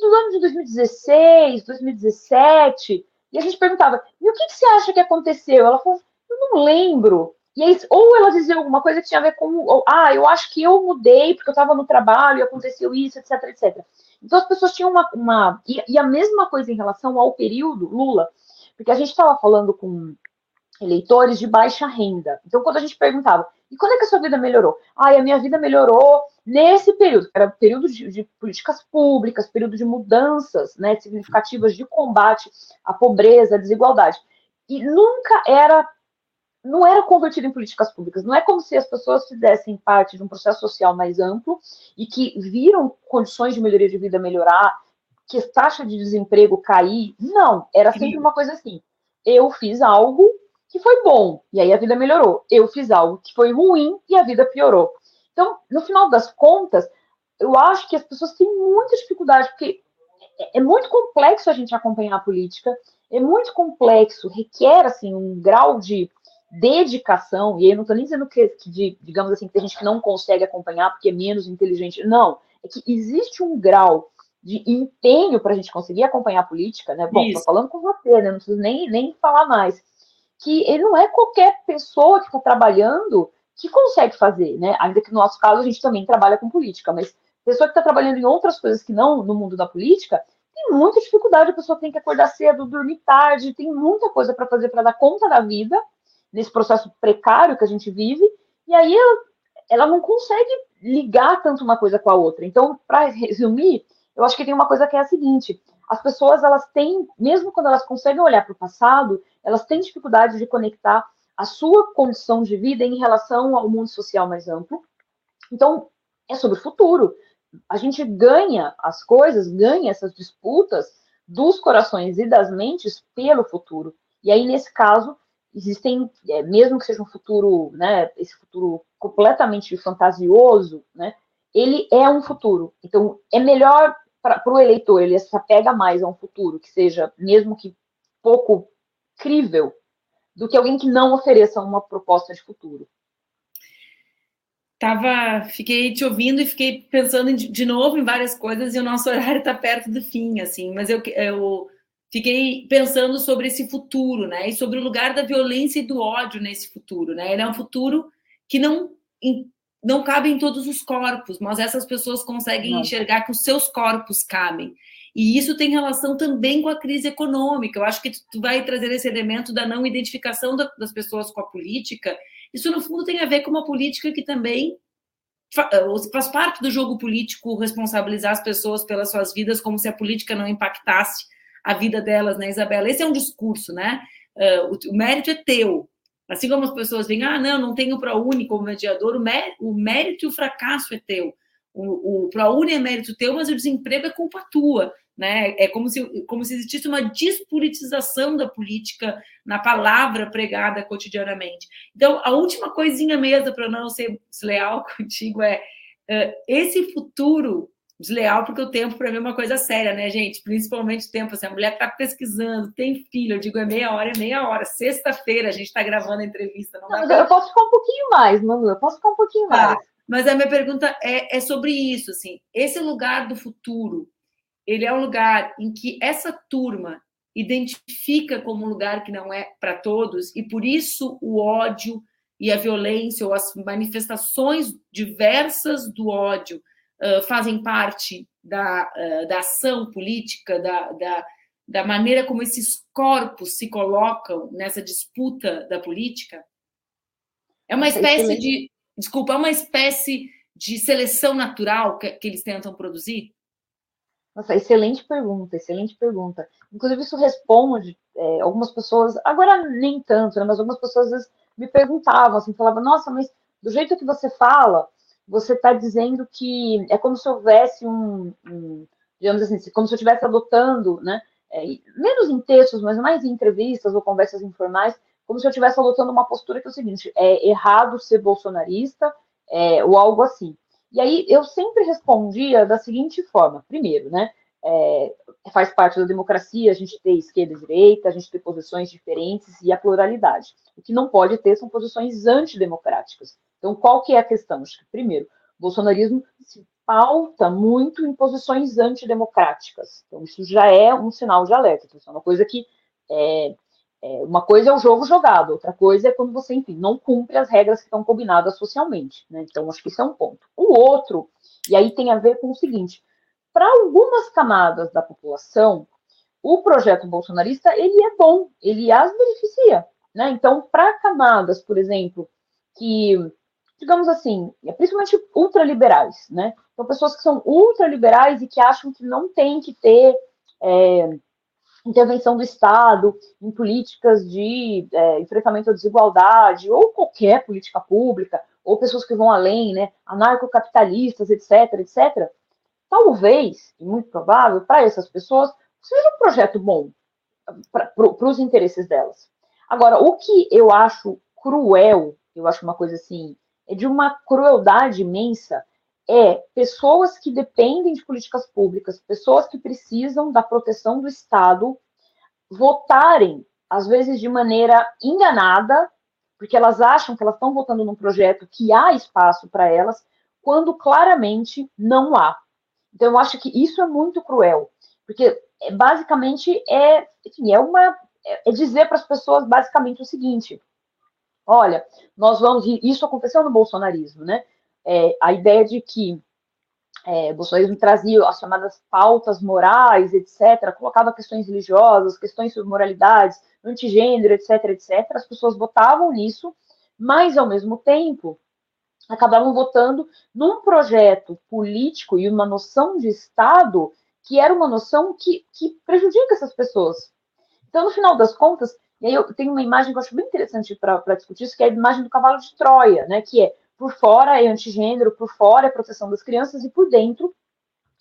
falando de 2016, 2017, e a gente perguntava, e o que, que você acha que aconteceu? Ela falou, eu não lembro. E aí, ou ela dizia alguma coisa que tinha a ver com, ou, ah, eu acho que eu mudei porque eu estava no trabalho e aconteceu isso, etc, etc. Então as pessoas tinham uma. uma e, e, a mesma coisa em relação ao período Lula, porque a gente estava falando com eleitores de baixa renda. Então, quando a gente perguntava, e quando é que a sua vida melhorou? Ah, a minha vida melhorou nesse período, era período de, de políticas públicas, período de mudanças né, significativas de combate à pobreza, à desigualdade. E nunca era não era convertido em políticas públicas. Não é como se as pessoas fizessem parte de um processo social mais amplo e que viram condições de melhoria de vida melhorar, que a taxa de desemprego cair. Não, era sempre uma coisa assim. Eu fiz algo que foi bom e aí a vida melhorou. Eu fiz algo que foi ruim e a vida piorou. Então, no final das contas, eu acho que as pessoas têm muita dificuldade porque é, é muito complexo a gente acompanhar a política, é muito complexo, requer assim um grau de dedicação, e eu não estou nem dizendo que, que de, digamos assim, que tem gente que não consegue acompanhar porque é menos inteligente. Não, é que existe um grau de empenho para a gente conseguir acompanhar a política, né? Bom, estou falando com você, né? Não preciso nem, nem falar mais. Que ele não é qualquer pessoa que está trabalhando que consegue fazer, né? Ainda que no nosso caso a gente também trabalha com política, mas pessoa que está trabalhando em outras coisas que não no mundo da política tem muita dificuldade, a pessoa tem que acordar cedo, dormir tarde, tem muita coisa para fazer para dar conta da vida nesse processo precário que a gente vive, e aí ela, ela não consegue ligar tanto uma coisa com a outra. Então, para resumir, eu acho que tem uma coisa que é a seguinte: as pessoas elas têm, mesmo quando elas conseguem olhar para o passado, elas têm dificuldade de conectar a sua condição de vida em relação ao mundo social mais amplo. Então, é sobre o futuro. A gente ganha as coisas, ganha essas disputas dos corações e das mentes pelo futuro. E aí, nesse caso, existem, é, mesmo que seja um futuro, né, esse futuro completamente fantasioso, né, ele é um futuro. Então, é melhor para o eleitor, ele se apega mais a um futuro que seja, mesmo que pouco crível, do que alguém que não ofereça uma proposta de futuro. Tava, fiquei te ouvindo e fiquei pensando de novo em várias coisas e o nosso *laughs* horário está perto do fim, assim, mas eu, eu fiquei pensando sobre esse futuro, né? E sobre o lugar da violência e do ódio nesse futuro, né? Ele é um futuro que não não cabe em todos os corpos, mas essas pessoas conseguem não. enxergar que os seus corpos cabem. E isso tem relação também com a crise econômica. Eu acho que tu vai trazer esse elemento da não identificação das pessoas com a política. Isso, no fundo, tem a ver com uma política que também faz parte do jogo político responsabilizar as pessoas pelas suas vidas, como se a política não impactasse a vida delas, né, Isabela? Esse é um discurso, né? Uh, o, o, mérito é teu. Assim como as pessoas veem, ah, não, não tenho ProUni como mediador, o, mérito, o mérito e o fracasso é teu. O, o ProUni é mérito teu, mas o desemprego é culpa tua. Né? É como se, como se existisse uma despolitização da política na palavra pregada cotidianamente. Então, a última coisinha mesmo, para não ser desleal *laughs* contigo, é uh, esse futuro desleal, porque o tempo para mim é uma coisa séria, né, gente? Principalmente o tempo, assim, a mulher está pesquisando, tem filho, eu digo é meia hora, é meia hora. Sexta-feira a gente está gravando a entrevista. Não, não pra... Eu posso ficar um pouquinho mais, Manu, eu posso ficar um pouquinho tá. mais. Mas a minha pergunta é, é sobre isso, assim, esse lugar do futuro, ele é um lugar em que essa turma identifica como um lugar que não é para todos, e por isso o ódio e a violência, ou as manifestações diversas do ódio, fazem parte da, uh, da ação política, da, da, da maneira como esses corpos se colocam nessa disputa da política? É uma espécie de. Desculpa, é uma espécie de seleção natural que, que eles tentam produzir? Nossa, excelente pergunta, excelente pergunta. Inclusive, isso responde é, algumas pessoas, agora nem tanto, né, mas algumas pessoas às vezes me perguntavam, assim, falavam, nossa, mas do jeito que você fala, você está dizendo que é como se houvesse um, um, digamos assim, como se eu estivesse adotando, né, é, menos em textos, mas mais em entrevistas ou conversas informais, como se eu estivesse adotando uma postura que é o seguinte, é errado ser bolsonarista, é, ou algo assim. E aí eu sempre respondia da seguinte forma, primeiro, né, é, faz parte da democracia a gente ter esquerda e direita, a gente ter posições diferentes e a pluralidade. O que não pode ter são posições antidemocráticas. Então, qual que é a questão? Primeiro, o bolsonarismo se pauta muito em posições antidemocráticas. Então, isso já é um sinal de alerta. Então, isso é uma coisa que. É, é, uma coisa é o jogo jogado, outra coisa é quando você, enfim, não cumpre as regras que estão combinadas socialmente. Né? Então, acho que isso é um ponto. O outro, e aí tem a ver com o seguinte: para algumas camadas da população, o projeto bolsonarista ele é bom, ele as beneficia. Né? Então, para camadas, por exemplo, que, digamos assim, principalmente ultraliberais, né? Então, pessoas que são ultraliberais e que acham que não tem que ter é, intervenção do Estado em políticas de é, enfrentamento à desigualdade ou qualquer política pública, ou pessoas que vão além, né? Anarcocapitalistas, etc, etc. Talvez, e muito provável, para essas pessoas, seja um projeto bom para os interesses delas. Agora, o que eu acho cruel, eu acho uma coisa assim, é de uma crueldade imensa, é pessoas que dependem de políticas públicas, pessoas que precisam da proteção do Estado, votarem, às vezes de maneira enganada, porque elas acham que elas estão votando num projeto que há espaço para elas, quando claramente não há. Então, eu acho que isso é muito cruel, porque é, basicamente é, enfim, é uma é, é dizer para as pessoas basicamente o seguinte: olha, nós vamos. Isso aconteceu no bolsonarismo, né? É, a ideia de que é, o bolsonarismo trazia as chamadas pautas morais, etc., colocava questões religiosas, questões sobre moralidades, antigênero, etc., etc., as pessoas votavam nisso, mas, ao mesmo tempo, acabavam votando num projeto político e uma noção de Estado que era uma noção que, que prejudica essas pessoas, então, no final das contas, e aí eu tenho uma imagem que eu acho bem interessante para discutir isso, que é a imagem do cavalo de Troia, né? Que é por fora é antigênero, por fora é proteção das crianças, e por dentro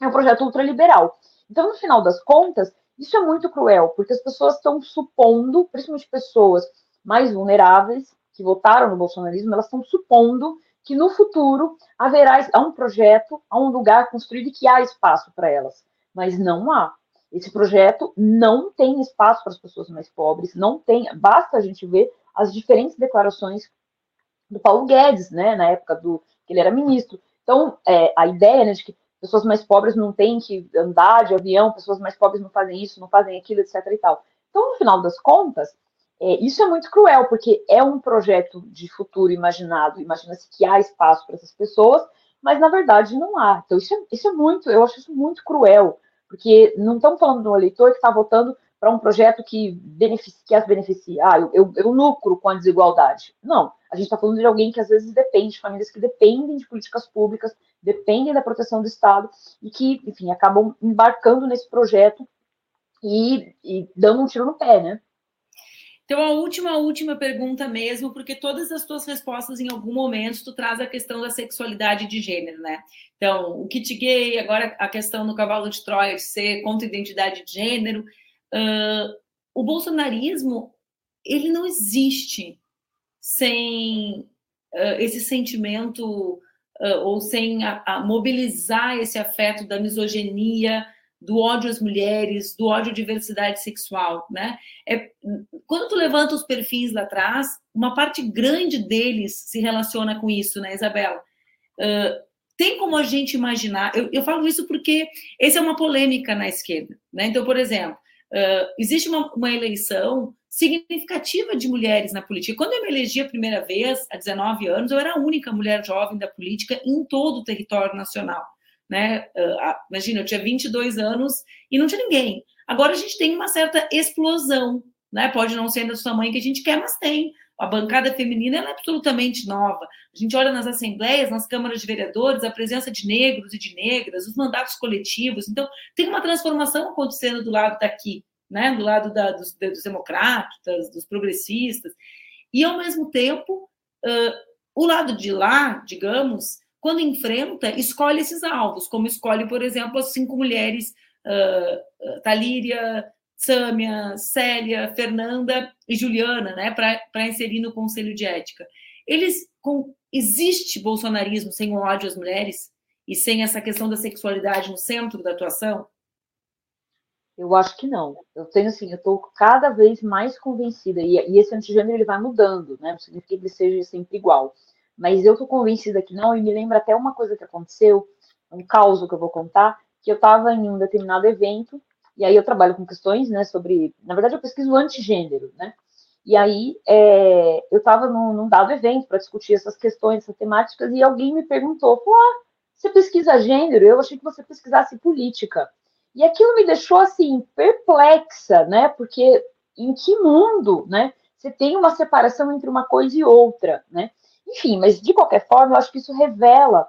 é um projeto ultraliberal. Então, no final das contas, isso é muito cruel, porque as pessoas estão supondo, principalmente pessoas mais vulneráveis, que votaram no bolsonarismo, elas estão supondo que no futuro haverá há um projeto, há um lugar construído e que há espaço para elas. Mas não há. Esse projeto não tem espaço para as pessoas mais pobres, não tem. Basta a gente ver as diferentes declarações do Paulo Guedes, né, na época do que ele era ministro. Então, é, a ideia né, de que pessoas mais pobres não têm que andar de avião, pessoas mais pobres não fazem isso, não fazem aquilo, etc. e tal. Então, no final das contas, é, isso é muito cruel, porque é um projeto de futuro imaginado, imagina-se que há espaço para essas pessoas, mas na verdade não há. Então, isso é, isso é muito, eu acho isso muito cruel porque não estamos falando de um eleitor que está votando para um projeto que, beneficia, que as beneficia. Ah, eu, eu, eu lucro com a desigualdade. Não, a gente está falando de alguém que às vezes depende, de famílias que dependem de políticas públicas, dependem da proteção do Estado e que, enfim, acabam embarcando nesse projeto e, e dando um tiro no pé, né? Então, a última, última pergunta mesmo, porque todas as tuas respostas, em algum momento, tu traz a questão da sexualidade de gênero, né? Então, o kit gay, agora a questão no cavalo de Troia de ser contra identidade de gênero. Uh, o bolsonarismo, ele não existe sem uh, esse sentimento uh, ou sem a, a mobilizar esse afeto da misoginia, do ódio às mulheres, do ódio à diversidade sexual, né? É, quando tu levanta os perfis lá atrás, uma parte grande deles se relaciona com isso, né, Isabela? Uh, tem como a gente imaginar? Eu, eu, falo isso porque essa é uma polêmica na esquerda, né? Então, por exemplo, uh, existe uma, uma eleição significativa de mulheres na política. Quando eu me elegi a primeira vez, há 19 anos, eu era a única mulher jovem da política em todo o território nacional né? Uh, imagina, eu tinha 22 anos e não tinha ninguém. Agora a gente tem uma certa explosão, né? Pode não ser do tamanho que a gente quer, mas tem. A bancada feminina é absolutamente nova. A gente olha nas assembleias, nas câmaras de vereadores, a presença de negros e de negras, os mandatos coletivos. Então, tem uma transformação acontecendo do lado daqui, né? Do lado da, dos, dos democratas, dos progressistas. E, ao mesmo tempo, uh, o lado de lá, digamos, quando enfrenta, escolhe esses alvos, como escolhe, por exemplo, as cinco mulheres, uh, Talíria, Sâmia, Célia, Fernanda e Juliana, né, para inserir no Conselho de Ética. Eles, com, existe bolsonarismo sem o ódio às mulheres e sem essa questão da sexualidade no centro da atuação? Eu acho que não. Eu tenho assim, eu estou cada vez mais convencida e, e esse antigênero ele vai mudando, né? Não significa que ele seja sempre igual mas eu tô convencida que não, e me lembra até uma coisa que aconteceu um caos que eu vou contar, que eu estava em um determinado evento, e aí eu trabalho com questões, né, sobre, na verdade eu pesquiso antigênero, né, e aí é, eu estava num, num, dado evento para discutir essas questões, essas temáticas, e alguém me perguntou, falou, ah, você pesquisa gênero? Eu achei que você pesquisasse política. E aquilo me deixou, assim, perplexa, né, porque em que mundo, né, você tem uma separação entre uma coisa e outra, né? Enfim, mas de qualquer forma, eu acho que isso revela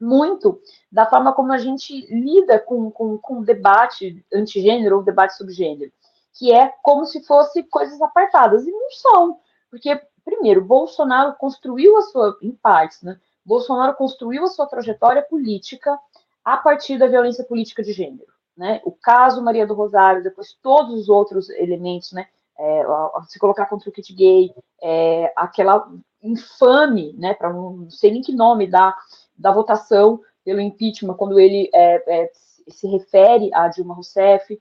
muito da forma como a gente lida com, com, com o debate antigênero ou debate sobre gênero, que é como se fosse coisas apartadas, e não são, porque, primeiro, Bolsonaro construiu a sua, em partes, né, Bolsonaro construiu a sua trajetória política a partir da violência política de gênero, né, o caso Maria do Rosário, depois todos os outros elementos, né, é, se colocar contra o kit gay, é, aquela infame, né, para não sei nem que nome dá, da votação pelo impeachment, quando ele é, é, se refere a Dilma Rousseff.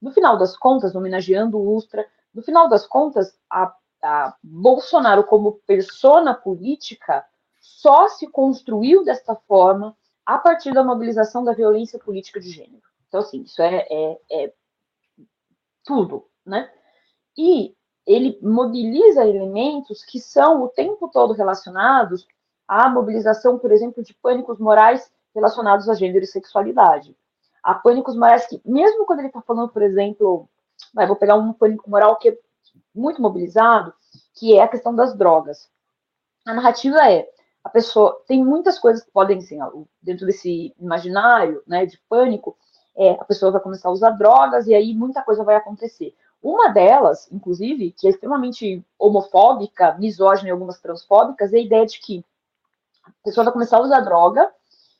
No final das contas, homenageando o Ustra, no final das contas, a, a Bolsonaro como persona política só se construiu desta forma a partir da mobilização da violência política de gênero. Então, assim, isso é, é, é tudo, né? E ele mobiliza elementos que são o tempo todo relacionados à mobilização, por exemplo, de pânicos morais relacionados a gênero e sexualidade. Há pânicos morais que, mesmo quando ele está falando, por exemplo, vai, vou pegar um pânico moral que é muito mobilizado, que é a questão das drogas. A narrativa é, a pessoa, tem muitas coisas que podem, assim, dentro desse imaginário, né, de pânico, é, a pessoa vai começar a usar drogas e aí muita coisa vai acontecer. Uma delas, inclusive, que é extremamente homofóbica, misógina e algumas transfóbicas, é a ideia de que a pessoa vai começar a usar droga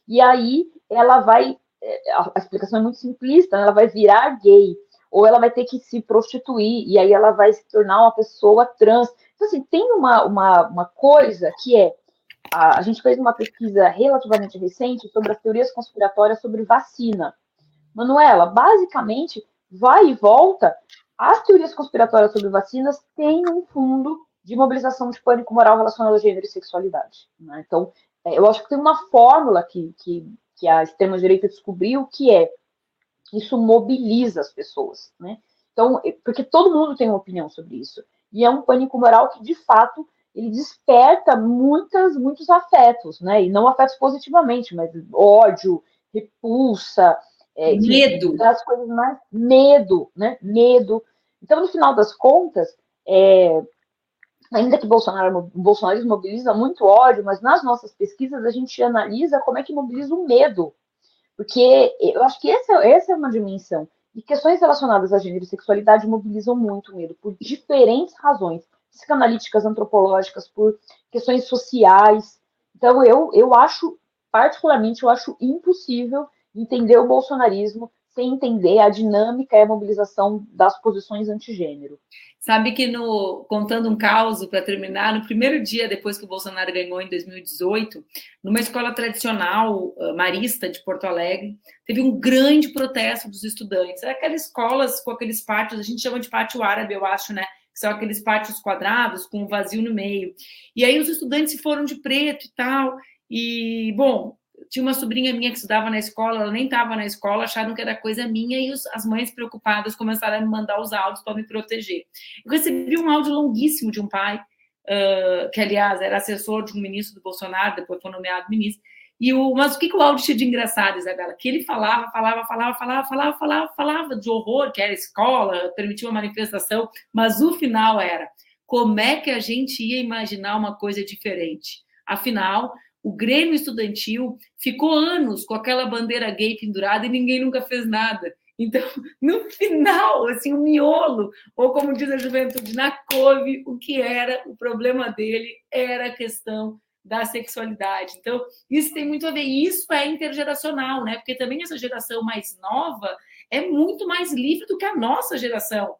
e aí ela vai. É, a explicação é muito simplista, né? ela vai virar gay, ou ela vai ter que se prostituir, e aí ela vai se tornar uma pessoa trans. Então, assim, tem uma, uma, uma coisa que é. A, a gente fez uma pesquisa relativamente recente sobre as teorias conspiratórias sobre vacina. Manuela, basicamente, vai e volta as teorias conspiratórias sobre vacinas têm um fundo de mobilização de pânico moral relacionado a gênero e sexualidade. Né? Então, é, eu acho que tem uma fórmula que, que, que a extrema-direita descobriu que é isso mobiliza as pessoas. Né? Então, porque todo mundo tem uma opinião sobre isso. E é um pânico moral que, de fato, ele desperta muitas, muitos afetos, né? E não afetos positivamente, mas ódio, repulsa, é, medo. Das coisas mais medo, né? Medo, então, no final das contas, é, ainda que Bolsonaro, o bolsonarismo mobiliza muito ódio, mas nas nossas pesquisas a gente analisa como é que mobiliza o medo. Porque eu acho que essa, essa é uma dimensão. E questões relacionadas a gênero e sexualidade mobilizam muito o medo, por diferentes razões, psicanalíticas, antropológicas, por questões sociais. Então, eu, eu acho, particularmente, eu acho impossível entender o bolsonarismo sem entender a dinâmica e a mobilização das posições antigênero. Sabe que no contando um caos para terminar, no primeiro dia depois que o Bolsonaro ganhou em 2018, numa escola tradicional uh, marista de Porto Alegre, teve um grande protesto dos estudantes. Aquelas escolas com aqueles pátios, a gente chama de pátio árabe, eu acho, né? Que são aqueles pátios quadrados com um vazio no meio. E aí os estudantes se foram de preto e tal. E, bom, tinha uma sobrinha minha que estudava na escola, ela nem estava na escola, acharam que era coisa minha e os, as mães preocupadas começaram a me mandar os áudios para me proteger. Eu recebi um áudio longuíssimo de um pai, uh, que aliás era assessor de um ministro do Bolsonaro, depois foi nomeado ministro. E o, mas o que, que o áudio tinha de engraçado, Isabela? Que ele falava, falava, falava, falava, falava, falava, falava de horror, que era escola, permitia uma manifestação, mas o final era como é que a gente ia imaginar uma coisa diferente? Afinal, o Grêmio Estudantil ficou anos com aquela bandeira gay pendurada e ninguém nunca fez nada. Então, *laughs* no final, assim, o miolo, ou como diz a juventude, na couve, o que era o problema dele era a questão da sexualidade. Então, isso tem muito a ver. Isso é intergeracional, né? Porque também essa geração mais nova é muito mais livre do que a nossa geração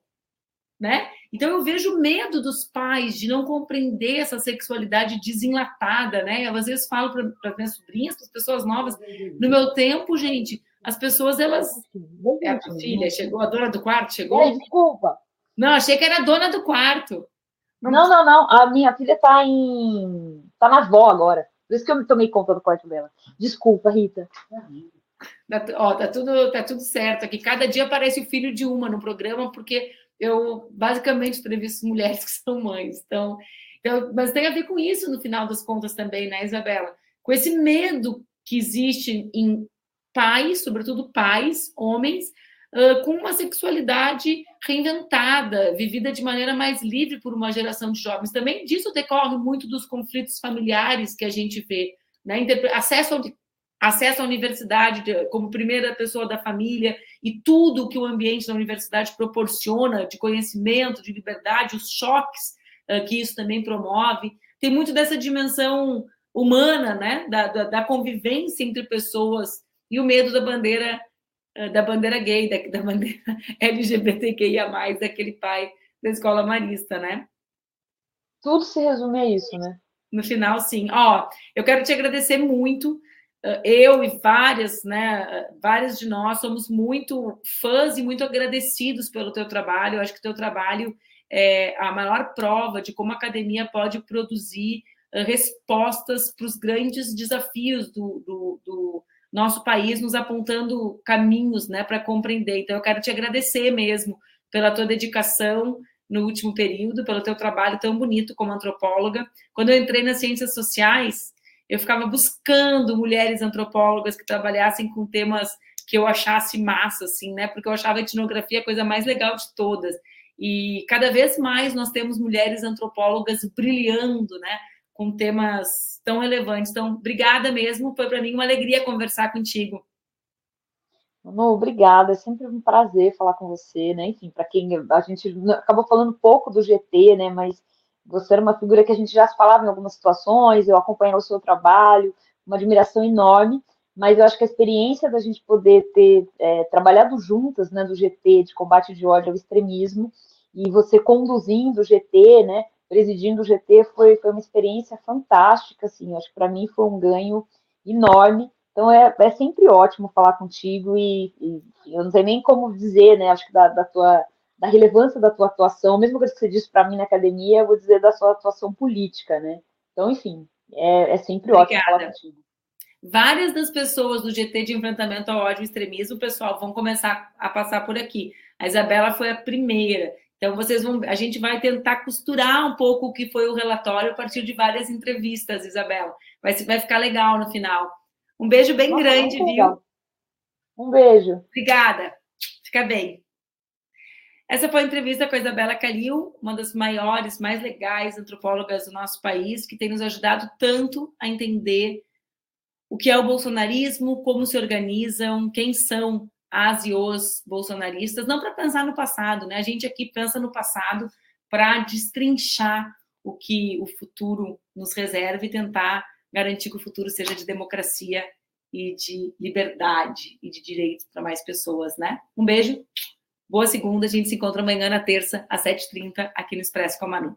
né? Então eu vejo medo dos pais de não compreender essa sexualidade desenlatada, né? Eu às vezes falo para as minhas sobrinhas, para as pessoas novas, no meu tempo, gente, as pessoas elas é a filha chegou, a dona do quarto chegou. desculpa. Não, achei que era a dona do quarto. Não, não, não. A minha filha está em tá na avó agora. Por isso que eu me tomei conta do quarto dela. Desculpa, Rita. Tá, ó, tá tudo, tá tudo certo aqui. Cada dia aparece o filho de uma no programa, porque eu basicamente entrevisto mulheres *laughs* que são mães. Então, então, mas tem a ver com isso no final das contas também, né, Isabela? Com esse medo que existe em pais, sobretudo pais, homens, uh, com uma sexualidade reinventada, vivida de maneira mais livre por uma geração de jovens. Também disso decorre muito dos conflitos familiares que a gente vê, né? Acesso, ao, acesso à universidade de, como primeira pessoa da família e tudo que o ambiente da universidade proporciona de conhecimento, de liberdade, os choques uh, que isso também promove. Tem muito dessa dimensão humana, né? Da, da, da convivência entre pessoas e o medo da bandeira eh, da bandeira gay, da, da bandeira *laughs* LGBTQIA+, daquele pai da escola marista, né? Tudo se resume a isso, né? No final, sim. Ó, eu quero te agradecer muito. Eu e várias, né, várias de nós somos muito fãs e muito agradecidos pelo teu trabalho. Eu acho que o teu trabalho é a maior prova de como a academia pode produzir eh, respostas para os grandes desafios do, do, do nosso país nos apontando caminhos né, para compreender. Então, eu quero te agradecer mesmo pela tua dedicação no último período, pelo teu trabalho tão bonito como antropóloga. Quando eu entrei nas ciências sociais, eu ficava buscando mulheres antropólogas que trabalhassem com temas que eu achasse massa, assim, né? Porque eu achava a etnografia a coisa mais legal de todas. E cada vez mais nós temos mulheres antropólogas brilhando, né? Com temas tão relevantes. Então, obrigada mesmo, foi para mim uma alegria conversar contigo. Manu, obrigada, é sempre um prazer falar com você, né? Enfim, para quem a gente acabou falando pouco do GT, né? Mas você era uma figura que a gente já falava em algumas situações, eu acompanhei o seu trabalho, uma admiração enorme, mas eu acho que a experiência da gente poder ter é, trabalhado juntas, né, do GT, de combate de ódio ao extremismo, e você conduzindo o GT, né, presidindo o GT foi, foi uma experiência fantástica, assim, acho que para mim foi um ganho enorme. Então é, é sempre ótimo falar contigo e, e eu não sei nem como dizer, né? Acho que da, da tua da relevância da tua atuação, mesmo que você disse para mim na academia, eu vou dizer da sua atuação política, né? Então, enfim, é, é sempre Obrigada. ótimo falar contigo. Várias das pessoas do GT de enfrentamento ao ódio e extremismo, pessoal, vão começar a passar por aqui. A Isabela foi a primeira. Então, vocês vão, a gente vai tentar costurar um pouco o que foi o relatório a partir de várias entrevistas, Isabela. Vai, vai ficar legal no final. Um beijo bem Nossa, grande, viu? Um beijo. Obrigada. Fica bem. Essa foi a entrevista com a Isabela Calil, uma das maiores, mais legais antropólogas do nosso país, que tem nos ajudado tanto a entender o que é o bolsonarismo, como se organizam, quem são as e os bolsonaristas, não para pensar no passado, né? A gente aqui pensa no passado para destrinchar o que o futuro nos reserva e tentar garantir que o futuro seja de democracia e de liberdade e de direitos para mais pessoas, né? Um beijo, boa segunda, a gente se encontra amanhã na terça, às 7h30, aqui no Expresso com a Manu.